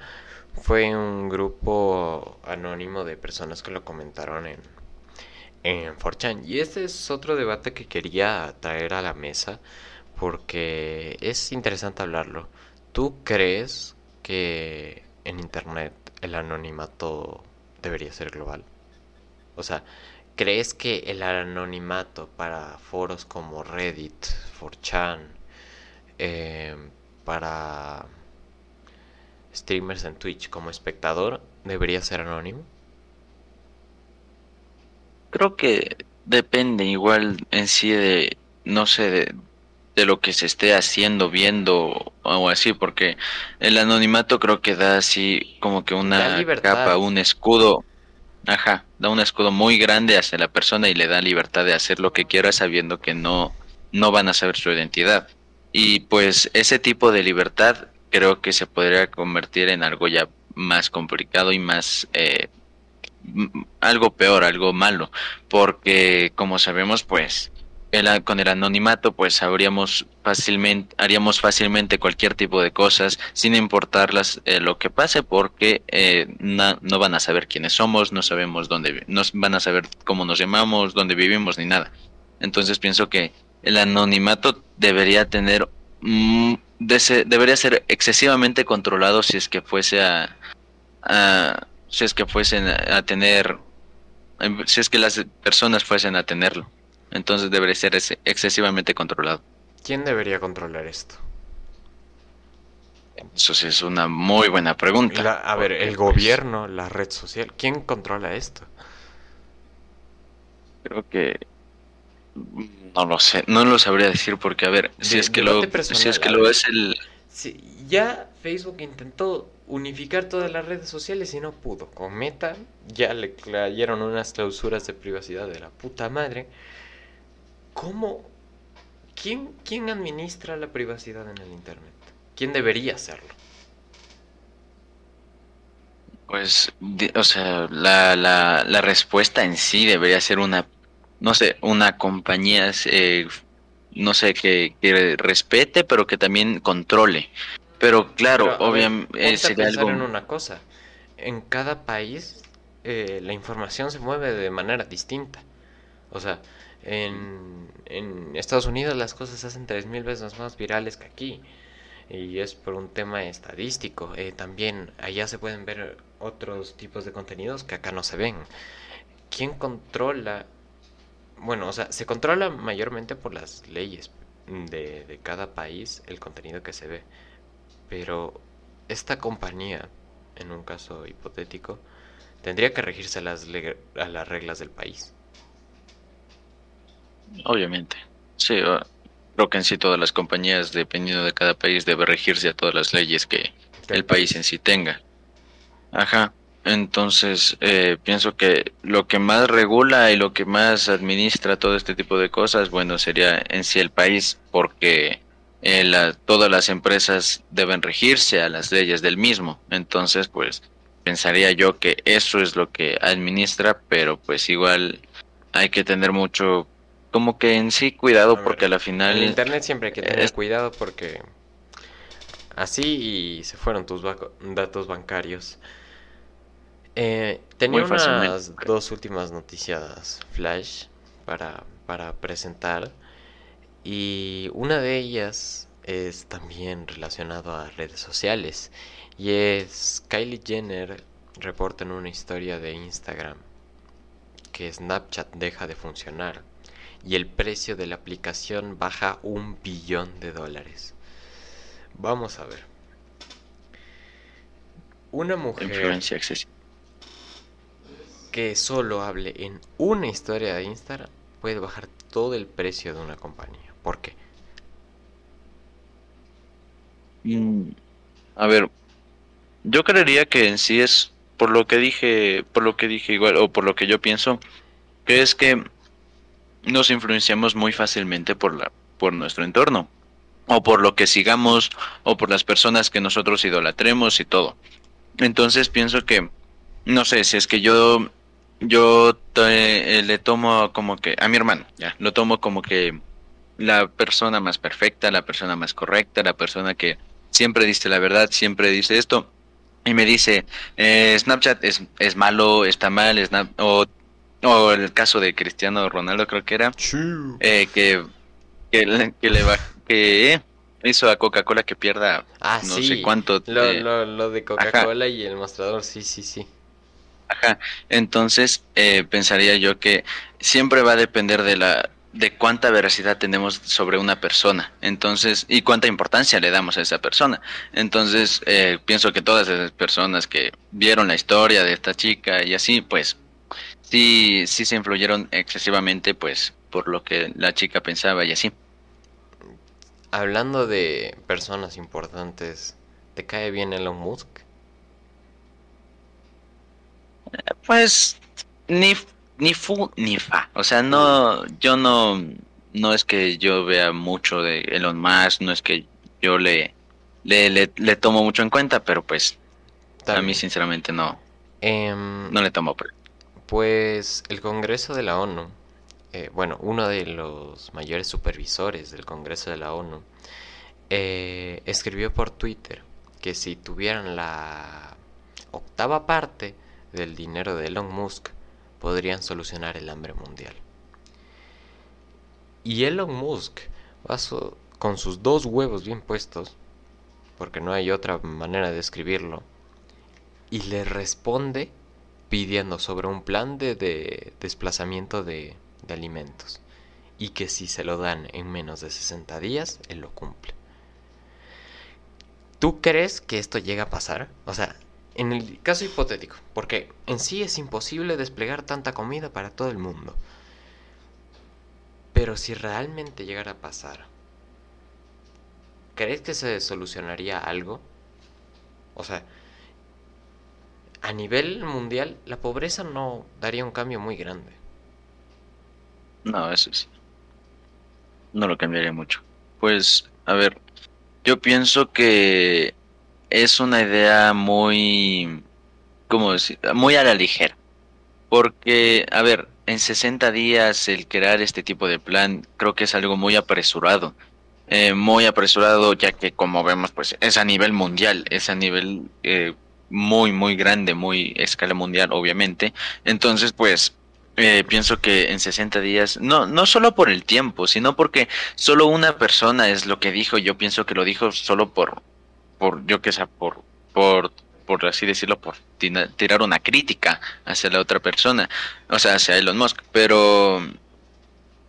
fue un grupo anónimo de personas que lo comentaron en, en 4chan. Y este es otro debate que quería traer a la mesa porque es interesante hablarlo. ¿Tú crees que en Internet el anonimato debería ser global? O sea, ¿crees que el anonimato para foros como Reddit, 4chan, eh, para streamers en Twitch como espectador debería ser anónimo? Creo que depende igual en sí de, no sé, de, lo que se esté haciendo, viendo o así, porque el anonimato creo que da así como que una capa, un escudo, ajá, da un escudo muy grande hacia la persona y le da libertad de hacer lo que quiera sabiendo que no, no van a saber su identidad. Y pues ese tipo de libertad creo que se podría convertir en algo ya más complicado y más eh, algo peor, algo malo, porque como sabemos, pues el, con el anonimato, pues habríamos fácilmente, haríamos fácilmente cualquier tipo de cosas sin importar eh, lo que pase, porque eh, no van a saber quiénes somos, no sabemos dónde, no van a saber cómo nos llamamos, dónde vivimos ni nada. Entonces pienso que el anonimato debería tener debería ser excesivamente controlado si es que fuese a, si es que fuesen a tener si es que las personas fuesen a tenerlo entonces debería ser excesivamente controlado. Quién debería controlar esto eso sí es una muy buena pregunta. A ver el gobierno la red social quién controla esto creo que no lo sé, no lo sabría decir porque, a ver, si es que lo, si es que lo es el... ya Facebook intentó unificar todas las redes sociales y no pudo. Con Meta ya le cayeron unas clausuras de privacidad de la puta madre. ¿Cómo? ¿Quién, quién administra la privacidad en el Internet? ¿Quién debería hacerlo? Pues, o sea, la, la, la respuesta en sí debería ser una no sé, una compañía, eh, no sé, que, respete, pero que también controle. Pero claro, obviamente sería algo... en una cosa. En cada país eh, la información se mueve de manera distinta. O sea, en, en Estados Unidos las cosas se hacen tres mil veces más virales que aquí. Y es por un tema estadístico. Eh, también allá se pueden ver otros tipos de contenidos que acá no se ven. ¿Quién controla bueno, o sea, se controla mayormente por las leyes de, de cada país el contenido que se ve. Pero esta compañía, en un caso hipotético, tendría que regirse a las, a las reglas del país. Obviamente. Sí, creo que en sí todas las compañías, dependiendo de cada país, debe regirse a todas las leyes que el país en sí tenga. Ajá. Entonces, eh, pienso que lo que más regula y lo que más administra todo este tipo de cosas, bueno, sería en sí el país, porque eh, todas las empresas deben regirse a las leyes del mismo. Entonces, pues, pensaría yo que eso es lo que administra, pero pues igual hay que tener mucho, como que en sí cuidado, porque a la final... En Internet siempre hay que tener cuidado porque así se fueron tus datos bancarios. Eh, tenía unas dos últimas noticias flash para, para presentar. Y una de ellas es también relacionado a redes sociales. Y es Kylie Jenner reporta en una historia de Instagram que Snapchat deja de funcionar y el precio de la aplicación baja un billón de dólares. Vamos a ver. Una mujer que solo hable en una historia de Instagram puede bajar todo el precio de una compañía. ¿Por qué? Mm, a ver, yo creería que en sí es por lo que dije, por lo que dije igual o por lo que yo pienso, que es que nos influenciamos muy fácilmente por la por nuestro entorno o por lo que sigamos o por las personas que nosotros idolatremos y todo. Entonces pienso que no sé, si es que yo yo eh, le tomo como que a mi hermano, ya, lo tomo como que la persona más perfecta, la persona más correcta, la persona que siempre dice la verdad, siempre dice esto y me dice eh, Snapchat es, es malo, está mal, Snap, o o el caso de Cristiano Ronaldo creo que era, eh, que, que, le que hizo a Coca-Cola que pierda ah, no sé cuánto. Lo, lo, de Coca-Cola y el mostrador, sí, sí, sí. Ajá, entonces eh, pensaría yo que siempre va a depender de la de cuánta veracidad tenemos sobre una persona, entonces, y cuánta importancia le damos a esa persona. Entonces, eh, pienso que todas esas personas que vieron la historia de esta chica y así, pues sí, sí se influyeron excesivamente, pues, por lo que la chica pensaba y así. Hablando de personas importantes, ¿te cae bien Elon Musk? Pues ni ni fu ni fa, o sea, no yo no no es que yo vea mucho de Elon Musk, no es que yo le le, le, tomo mucho en cuenta, pero pues a mí sinceramente no em, no le tomo. Pues el Congreso de la ONU, eh, bueno, uno de los mayores supervisores del Congreso de la ONU, eh, escribió por Twitter que si tuvieran la octava parte del dinero de Elon Musk, podrían solucionar el hambre mundial. Y Elon Musk, con sus dos huevos bien puestos, porque no hay otra manera de describirlo, y le responde pidiendo sobre un plan de, desplazamiento de, de, alimentos y que si se lo dan en menos de 60 días, él lo cumple. ¿Tú crees que esto llega a pasar? O sea, en el caso hipotético, porque en sí es imposible desplegar tanta comida para todo el mundo. Pero si realmente llegara a pasar, ¿crees que se solucionaría algo? O sea, a nivel mundial, la pobreza no daría un cambio muy grande. No, eso sí. No lo cambiaría mucho. Pues, a ver, yo pienso que es una idea muy, ¿cómo decir? Muy a la ligera. Porque, a ver, en 60 días el crear este tipo de plan creo que es algo muy apresurado. Eh, muy apresurado ya que como vemos pues es a nivel mundial, es a nivel eh, muy, muy grande, muy escala mundial, obviamente. Entonces, pues, eh, pienso que en 60 días, no, no solo por el tiempo, sino porque solo una persona es lo que dijo, yo pienso que lo dijo solo por, por yo que sé, por, por, por así decirlo, por tirar una crítica hacia la otra persona, o sea, hacia Elon Musk, pero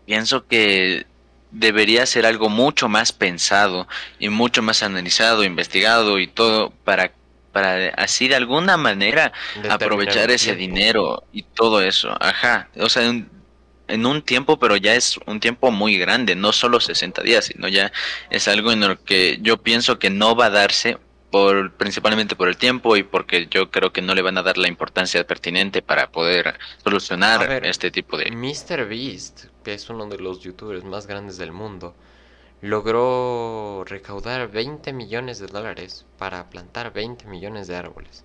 pienso que debería ser algo mucho más pensado y mucho más analizado, investigado y todo para para así de alguna manera aprovechar ese dinero y todo eso. Ajá, o sea, en, un tiempo, pero ya es un tiempo muy grande, no solo 60 días, sino ya es algo en lo que yo pienso que no va a darse por principalmente por el tiempo y porque yo creo que no le van a dar la importancia pertinente para poder solucionar este tipo de Mr. Beast, que es uno de los youtubers más grandes del mundo, logró recaudar 20 millones de dólares para plantar 20 millones de árboles.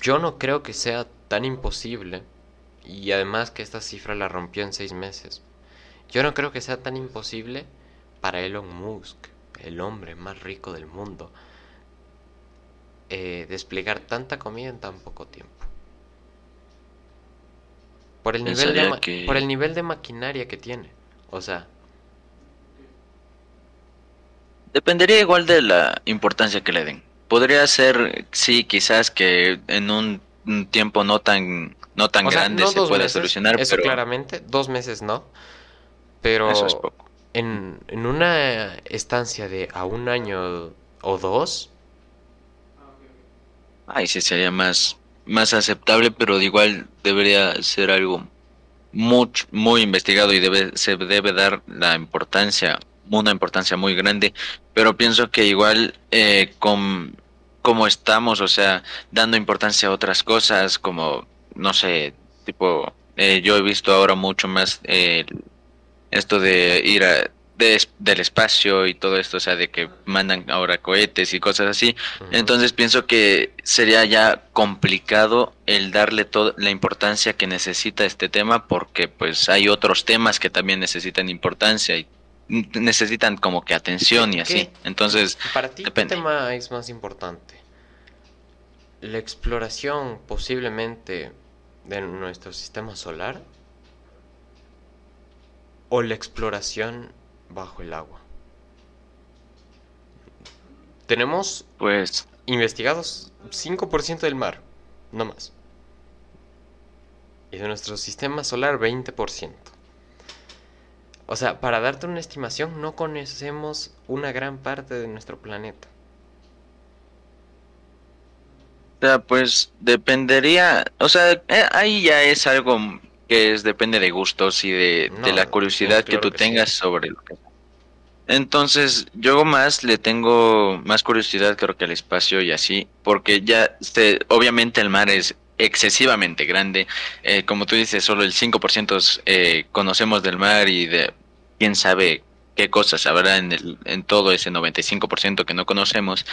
Yo no creo que sea tan imposible, y además que esta cifra la rompió en seis meses, yo no creo que sea tan imposible para Elon Musk, el hombre más rico del mundo, eh, desplegar tanta comida en tan poco tiempo. Por el, nivel de, por el nivel de maquinaria que tiene. O sea, Dependería igual de la importancia que le den. Podría ser, sí, quizás que en un, tiempo no tan no tan grande se pueda solucionar. Eso claramente, dos meses no. Pero En, en una estancia de a un año o dos. Ahí sí sería más, más aceptable, pero igual debería ser algo muy, muy investigado y debe, se debe dar la importancia, una importancia muy grande, pero pienso que igual eh, con como estamos, o sea, dando importancia a otras cosas, como, no sé, tipo, eh, yo he visto ahora mucho más eh, esto de ir a, del espacio y todo esto, o sea, de que mandan ahora cohetes y cosas así. Entonces pienso que sería ya complicado el darle toda la importancia que necesita este tema porque pues hay otros temas que también necesitan importancia y necesitan como que atención y así. Entonces, para ti ¿qué tema es más importante? La exploración posiblemente de nuestro sistema solar o la exploración bajo el agua. Tenemos pues investigados 5% del mar, no más. Y de nuestro sistema solar 20%. O sea, para darte una estimación, no conocemos una gran parte de nuestro planeta. O sea, pues dependería, o sea, eh, ahí ya es algo que es, depende de gustos y de, la curiosidad que tú tengas sobre lo que... Entonces, yo más le tengo más curiosidad creo que al espacio y así, porque ya, este, obviamente el mar es excesivamente grande, eh, como tú dices, solo el 5% eh, conocemos del mar y de quién sabe qué cosas habrá en, el, en todo ese 95% que no conocemos,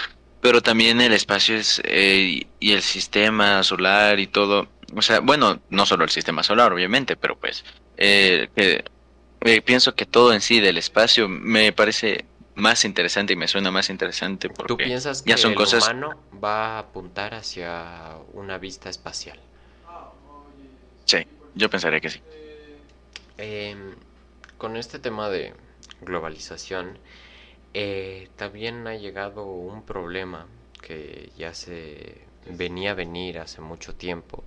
pero también el espacio es, eh, y el sistema solar y todo. O sea, bueno, no solo el sistema solar, obviamente, pero pues eh, pienso que todo en sí del espacio me parece más interesante y me suena más interesante porque ¿Tú piensas que ya son el cosas... humano va a apuntar hacia una vista espacial? Sí, yo pensaría que sí. Em, con este tema de globalización, eh, también ha llegado un problema que ya se venía a venir hace mucho tiempo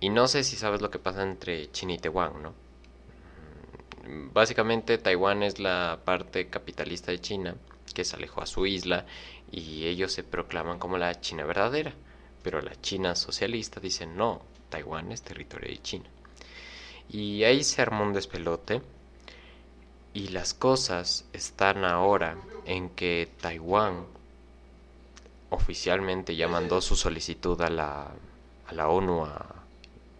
y no sé si sabes lo que pasa entre China y Taiwán, ¿no? Básicamente Taiwán es la parte capitalista de China que se alejó a su isla y ellos se proclaman como la China verdadera. Pero la China socialista dice no, Taiwán es territorio de China. Y ahí se armó un despelote y las cosas están ahora en que Taiwán oficialmente ya mandó su solicitud a la, a la ONU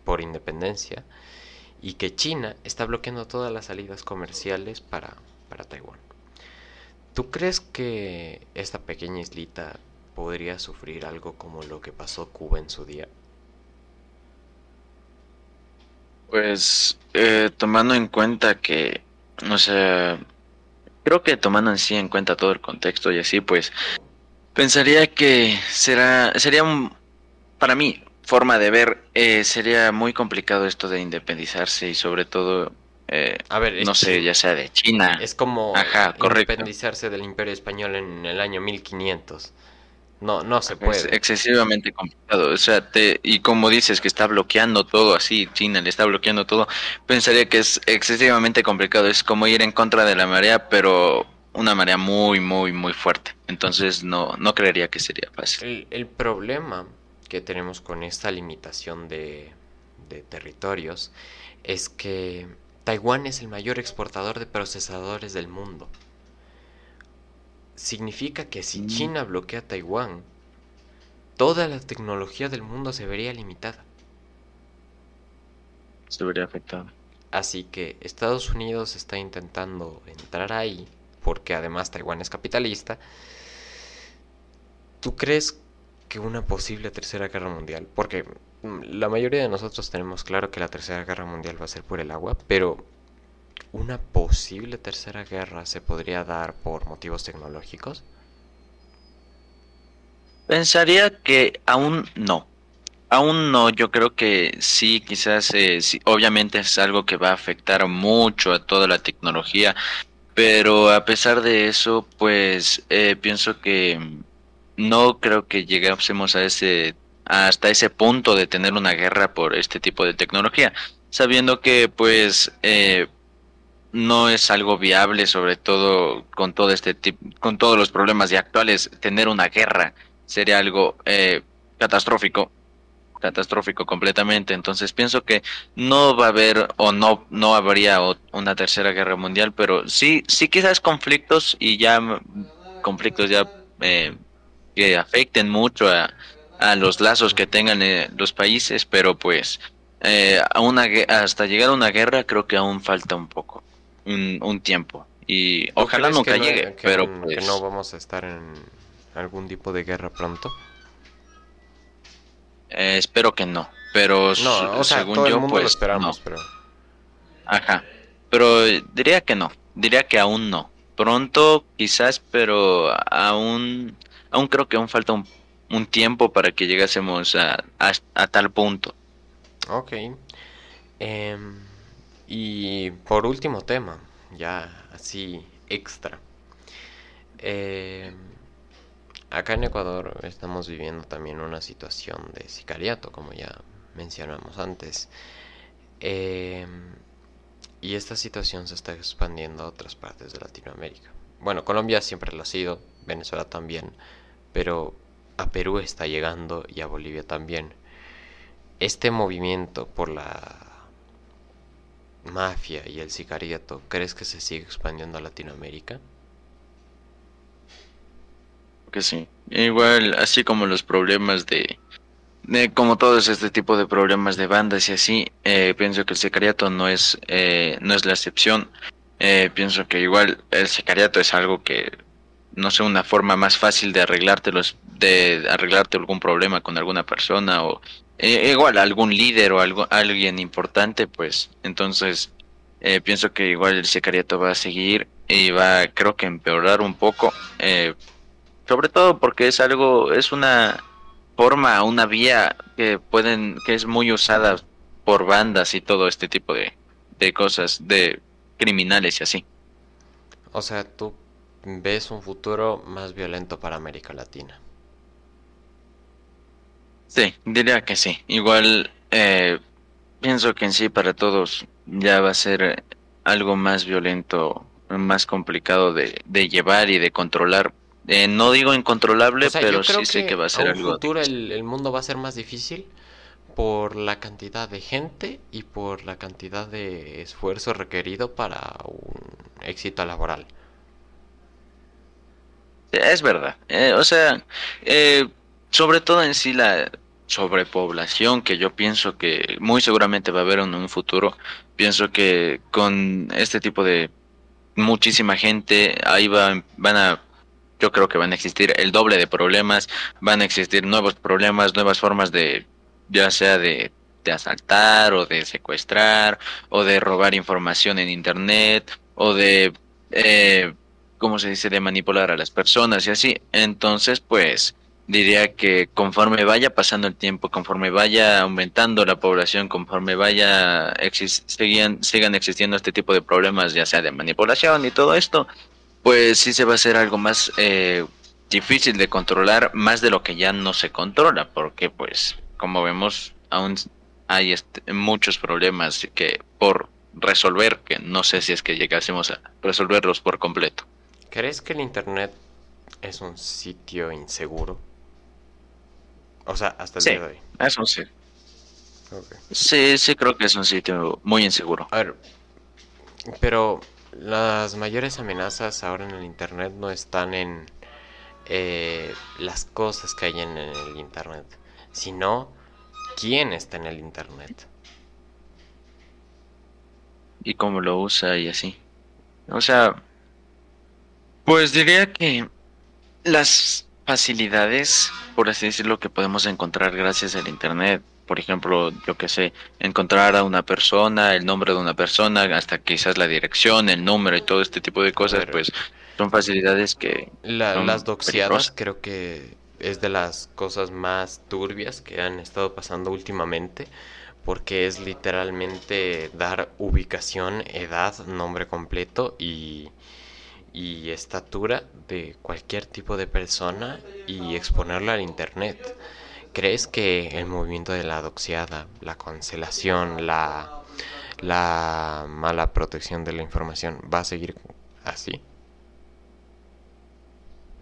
por independencia y que China está bloqueando todas las salidas comerciales para, para Taiwán. ¿Tú crees que esta pequeña islita podría sufrir algo como lo que pasó Cuba en su día? Pues eh, tomando en cuenta que, o sea, creo que tomando en sí en cuenta todo el contexto y así, pues pensaría que será, sería un, para mí, forma de ver, eh, sería muy complicado esto de independizarse y sobre todo, eh, a ver, no sé, ya sea de China. Es como independizarse del Imperio Español en el año 1500. No, no se puede. Es excesivamente complicado. O sea, te, y como dices que está bloqueando todo así, China le está bloqueando todo, pensaría que es excesivamente complicado. Es como ir en contra de la marea, pero una marea muy, muy, muy fuerte. Entonces no, no creería que sería fácil. El, el problema que tenemos con esta limitación de, territorios es que Taiwán es el mayor exportador de procesadores del mundo. Significa que si mm. China bloquea Taiwán, toda la tecnología del mundo se vería limitada. Se vería afectada. Así que Estados Unidos está intentando entrar ahí, porque además Taiwán es capitalista. ¿Tú crees que una posible tercera guerra mundial, porque mm, la mayoría de nosotros tenemos claro que la tercera guerra mundial va a ser por el agua, pero una posible tercera guerra se podría dar por motivos tecnológicos. Pensaría que aún no. Aún no, yo creo que sí, quizás, eh, obviamente es algo que va a afectar mucho a toda la tecnología, Pero a pesar de eso, pues eh, pienso que no creo que llegásemos a ese hasta ese punto de tener una guerra por este tipo de tecnología, sabiendo que pues eh, no es algo viable, sobre todo con todo este tipo, con todos los problemas de actuales, tener una guerra sería algo eh, catastrófico, catastrófico completamente. Entonces pienso que no va a haber o no no habría una tercera guerra mundial, pero sí sí quizás conflictos y ya conflictos ya eh, que afecten mucho a, a los lazos que tengan eh, los países, pero pues a una, hasta llegar a una guerra creo que aún falta un poco un, tiempo. Y ojalá nunca llegue, pero pues... que no vamos a estar en algún tipo de guerra pronto. Eh, espero que no, pero no, según yo, pues esperamos, pero... Ajá, pero diría que no, diría que aún no. Pronto quizás, pero aún, aún creo que aún falta un, tiempo para que llegásemos a, a, tal punto. Ok. Eh, y por último tema, ya así extra. Eh, acá en Ecuador estamos viviendo también una situación de sicariato, como ya mencionamos antes. Eh, y esta situación se está expandiendo a otras partes de Latinoamérica. Bueno, Colombia siempre lo ha sido, Venezuela también, pero a Perú está llegando y a Bolivia también. Este movimiento por la mafia y el sicariato, ¿crees que se sigue expandiendo a Latinoamérica? Que sí. Igual, así como los problemas de, como todos este tipo de problemas de bandas y así, eh, pienso que el sicariato no es, eh, no es la excepción. Eh, pienso que igual el sicariato es algo que, no sé, una forma más fácil de arreglarte los, de arreglarte algún problema con alguna persona o eh, igual algún líder o algo, alguien importante, pues entonces eh, pienso que igual el sicariato va a seguir y va, creo que empeorar un poco, eh, sobre todo porque es algo, es una forma, una vía que pueden, que es muy usada por bandas y todo este tipo de, de cosas, de criminales y así. O sea, tú ves un futuro más violento para América Latina. Sí, diría que sí. Igual eh, pienso que en sí para todos ya va a ser algo más violento, más complicado de, de llevar y de controlar. Eh, no digo incontrolable, pero sí sé que va a ser algo. En futuro el, el mundo va a ser más difícil por la cantidad de gente y por la cantidad de esfuerzo requerido para un éxito laboral. Es verdad. Eh, o sea, eh, sobre todo en sí la sobrepoblación que yo pienso que muy seguramente va a haber en un futuro, pienso que con este tipo de muchísima gente ahí va, van a yo creo que van a existir el doble de problemas, van a existir nuevos problemas, nuevas formas de ya sea de, de asaltar o de secuestrar o de robar información en internet o de eh, ¿cómo se dice? de manipular a las personas y así. Entonces, pues diría que conforme vaya pasando el tiempo, conforme vaya aumentando la población, conforme vaya sigan, sigan existiendo este tipo de problemas, ya sea de manipulación y todo esto, pues sí se va a hacer algo más eh, difícil de controlar, más de lo que ya no se controla, porque pues como vemos aún hay este, muchos problemas que por resolver, que no sé si es que llegásemos a resolverlos por completo. ¿Crees que el Internet es un sitio inseguro? O sea, hasta el día de hoy. Eso sí. Sí, sí creo que es un sitio muy inseguro. A ver, pero las mayores amenazas ahora en el Internet no están en eh, las cosas que hay en el Internet, sino quién está en el Internet. Y cómo lo usa y así. O sea, pues diría que las facilidades, por así decirlo, que podemos encontrar gracias al Internet. Por ejemplo, yo que sé, encontrar a una persona, el nombre de una persona, hasta quizás la dirección, el número y todo este tipo de cosas, pues son facilidades que... las doxiadas creo que es de las cosas más turbias que han estado pasando últimamente, porque es literalmente dar ubicación, edad, nombre completo y y estatura de cualquier tipo de persona y exponerla al internet. ¿Crees que el movimiento de la doxiada, la cancelación, la, la mala protección de la información va a seguir así?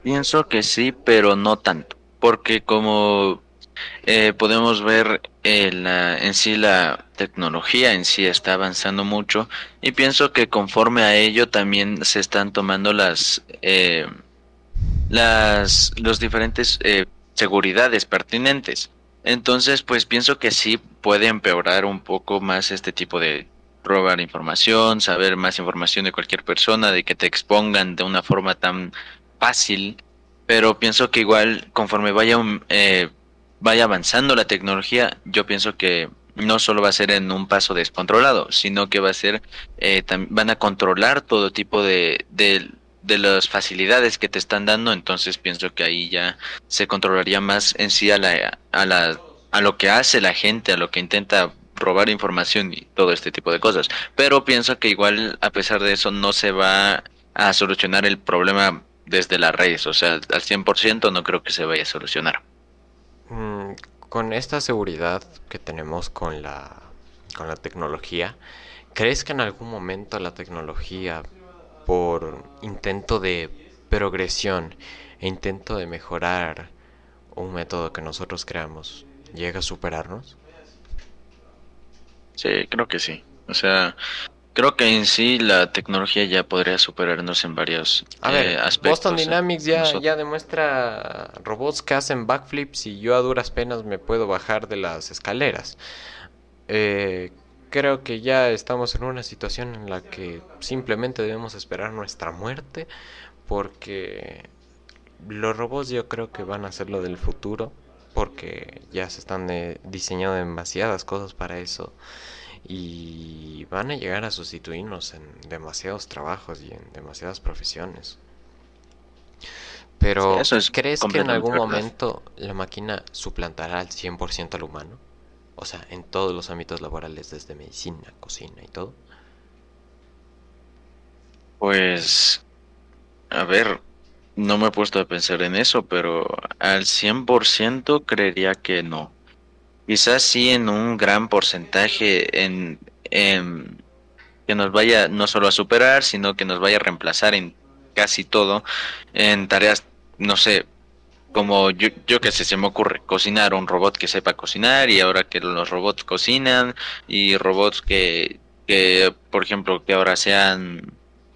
Pienso que sí, pero no tanto, porque como eh, podemos ver eh, en sí la tecnología en sí está avanzando mucho y pienso que conforme a ello también se están tomando las eh, las los diferentes seguridades pertinentes. Entonces pues pienso que sí puede empeorar un poco más este tipo de robar información saber más información de cualquier persona de que te expongan de una forma tan fácil pero pienso que igual conforme vaya un, vaya avanzando la tecnología, yo pienso que no solo va a ser en un paso descontrolado, sino que va a ser, eh, van a controlar todo tipo de, de, de, las facilidades que te están dando, entonces pienso que ahí ya se controlaría más en sí a, la, a, la, a lo que hace la gente, a lo que intenta robar información y todo este tipo de cosas. Pero pienso que igual, a pesar de eso, no se va a solucionar el problema desde las redes, o sea, al 100% no creo que se vaya a solucionar. Mm, con esta seguridad que tenemos con la, con la tecnología, ¿crees que en algún momento la tecnología, por intento de progresión e intento de mejorar un método que nosotros creamos, llega a superarnos? Sí, creo que sí. O sea, Creo que en sí la tecnología ya podría superarnos en varios eh, aspectos. Boston ¿eh? Dynamics ya, ya demuestra robots que hacen backflips y yo a duras penas me puedo bajar de las escaleras. Eh, creo que ya estamos en una situación en la que simplemente debemos esperar nuestra muerte porque los robots yo creo que van a ser lo del futuro porque ya se están diseñando demasiadas cosas para eso y van a llegar a sustituirnos en demasiados trabajos y en demasiadas profesiones. Pero, ¿crees que en algún momento la máquina suplantará al 100% al humano? O sea, en todos los ámbitos laborales, desde medicina, cocina y todo. Pues, a ver, no me he puesto a pensar en eso, pero al 100% creería que no. Quizás sí en un gran porcentaje en, que nos vaya no solo a superar, sino que nos vaya a reemplazar en casi todo, en tareas, no sé, como yo, yo que sé, se me ocurre, cocinar un robot que sepa cocinar y ahora que los robots cocinan y robots que, que por ejemplo, que ahora sean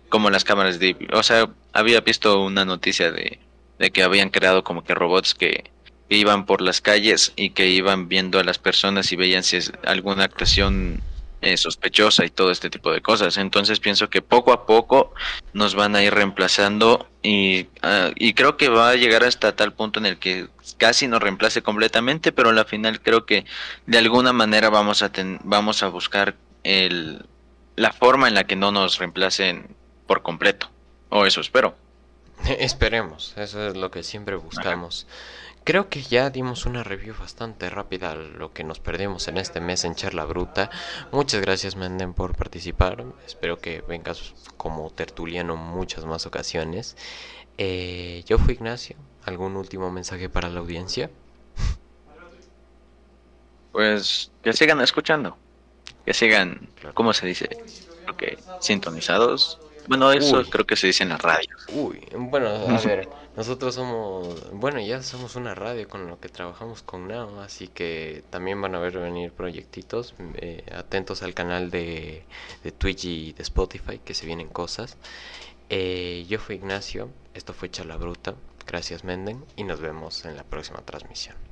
como las cámaras de... O sea, había visto una noticia de, de que habían creado como que robots que que iban por las calles y que iban viendo a las personas y veían si es alguna actuación eh, sospechosa y todo este tipo de cosas. Entonces pienso que poco a poco nos van a ir reemplazando y, ah, y creo que va a llegar hasta tal punto en el que casi nos reemplace completamente, pero al final creo que de alguna manera vamos a, vamos a buscar el, la forma en la que no nos reemplacen por completo. O eso espero. Esperemos, eso es lo que siempre buscamos. Creo que ya dimos una review bastante rápida a lo que nos perdimos en este mes en Charla Bruta. Muchas gracias Menden por participar. Espero que vengas como tertuliano muchas más ocasiones. Eh, yo fui Ignacio. ¿Algún último mensaje para la audiencia? Pues que sigan escuchando. Que sigan, ¿cómo se dice? Ok, sintonizados. Bueno, eso creo que se dice en la radio. Uy, bueno, a ver. Nosotros somos, bueno, ya somos una radio con lo que trabajamos con Now, así que también van a ver venir proyectitos. Eh, atentos al canal de, de, Twitch y de Spotify, que se vienen cosas. Eh, yo fui Ignacio, esto fue Charla Bruta. Gracias, Menden, y nos vemos en la próxima transmisión.